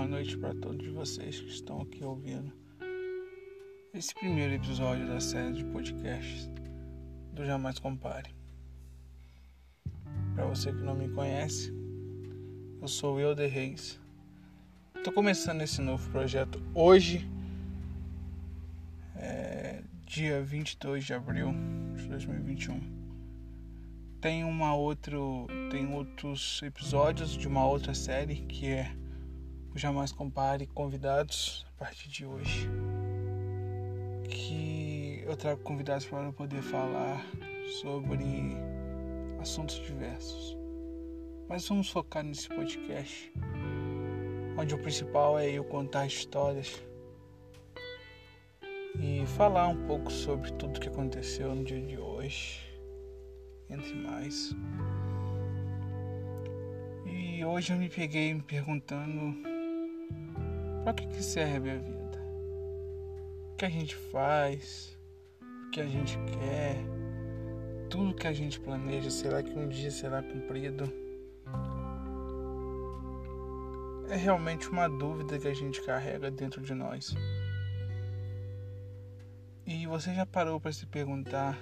noite para todos vocês que estão aqui ouvindo esse primeiro episódio da série de podcasts do Jamais Compare. Para você que não me conhece, eu sou Euder Reis. Estou começando esse novo projeto hoje, é, dia 22 de abril de 2021 tem uma outro tem outros episódios de uma outra série que é Jamais Compare convidados a partir de hoje que eu trago convidados para poder falar sobre assuntos diversos mas vamos focar nesse podcast onde o principal é eu contar histórias e falar um pouco sobre tudo que aconteceu no dia de hoje entre mais. E hoje eu me peguei me perguntando para que, que serve a vida? O que a gente faz? O que a gente quer? Tudo que a gente planeja, será que um dia será cumprido? É realmente uma dúvida que a gente carrega dentro de nós. E você já parou para se perguntar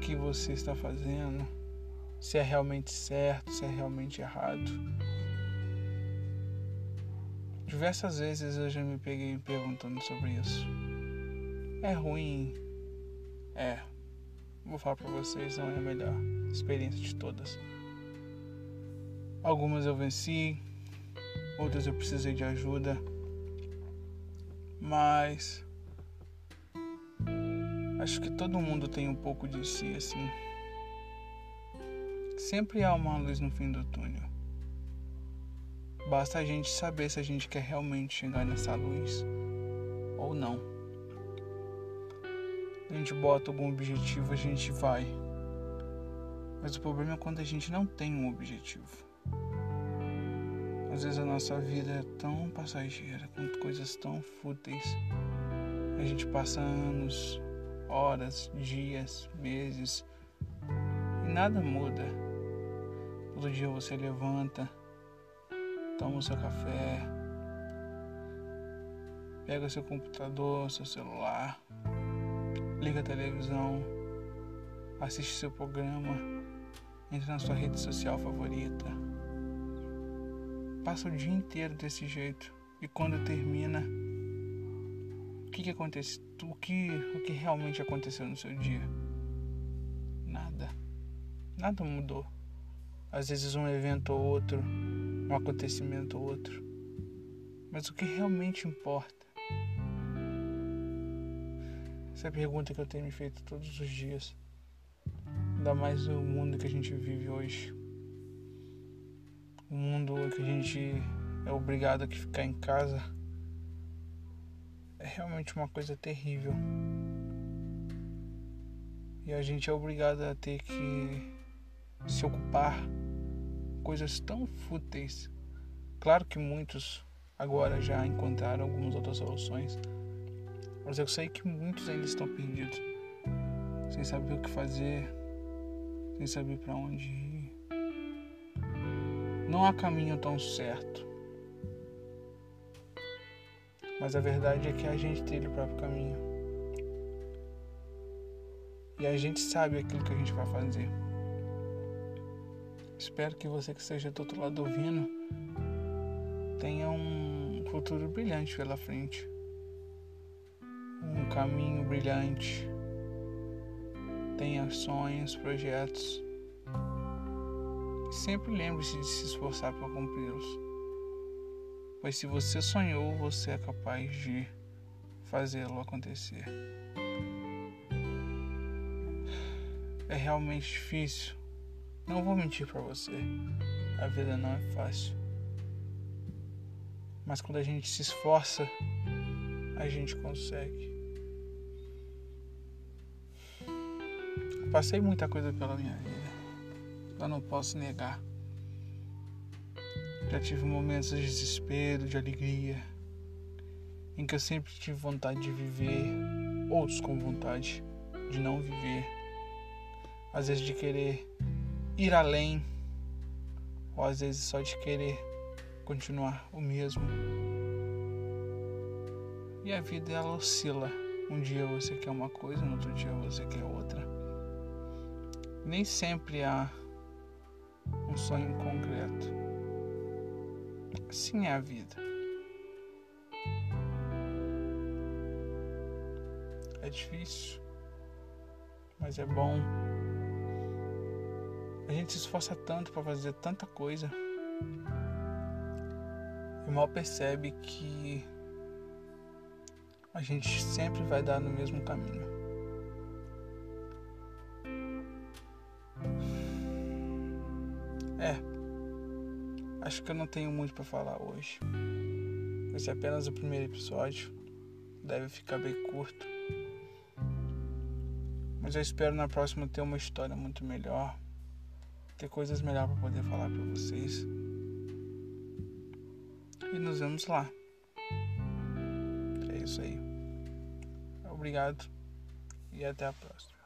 que você está fazendo, se é realmente certo, se é realmente errado. Diversas vezes eu já me peguei perguntando sobre isso. É ruim? É. Vou falar para vocês, não é a melhor experiência de todas. Algumas eu venci, outras eu precisei de ajuda, mas Acho que todo mundo tem um pouco de si assim. Sempre há uma luz no fim do túnel. Basta a gente saber se a gente quer realmente chegar nessa luz ou não. A gente bota algum objetivo, a gente vai. Mas o problema é quando a gente não tem um objetivo. Às vezes a nossa vida é tão passageira, com coisas tão fúteis. A gente passa anos horas, dias, meses e nada muda. Todo dia você levanta, toma o seu café, pega seu computador, seu celular, liga a televisão, assiste seu programa, entra na sua rede social favorita. Passa o dia inteiro desse jeito e quando termina, que, que acontece? O que, o que realmente aconteceu no seu dia? Nada. Nada mudou. Às vezes um evento ou outro, um acontecimento ou outro. Mas o que realmente importa? Essa é a pergunta que eu tenho me feito todos os dias. Ainda mais no mundo que a gente vive hoje. O mundo que a gente é obrigado a ficar em casa é realmente uma coisa terrível. E a gente é obrigado a ter que se ocupar coisas tão fúteis. Claro que muitos agora já encontraram algumas outras soluções, mas eu sei que muitos ainda estão perdidos, sem saber o que fazer, sem saber para onde ir. Não há caminho tão certo. Mas a verdade é que a gente tem o próprio caminho. E a gente sabe aquilo que a gente vai fazer. Espero que você que esteja do outro lado ouvindo tenha um futuro brilhante pela frente. Um caminho brilhante. Tenha sonhos, projetos. Sempre lembre-se de se esforçar para cumpri-los pois se você sonhou, você é capaz de fazê-lo acontecer. É realmente difícil. Não vou mentir para você. A vida não é fácil. Mas quando a gente se esforça, a gente consegue. Eu passei muita coisa pela minha vida. Eu não posso negar. Já tive momentos de desespero, de alegria, em que eu sempre tive vontade de viver, outros com vontade de não viver. Às vezes de querer ir além, ou às vezes só de querer continuar o mesmo. E a vida ela oscila. Um dia você quer uma coisa, no outro dia você quer outra. Nem sempre há um sonho concreto. Assim é a vida. É difícil, mas é bom. A gente se esforça tanto para fazer tanta coisa e mal percebe que a gente sempre vai dar no mesmo caminho. É, acho que eu não tenho muito para falar hoje. Esse é apenas o primeiro episódio, deve ficar bem curto. Mas eu espero na próxima ter uma história muito melhor, ter coisas melhores para poder falar para vocês. E nos vemos lá. É isso aí. Obrigado e até a próxima.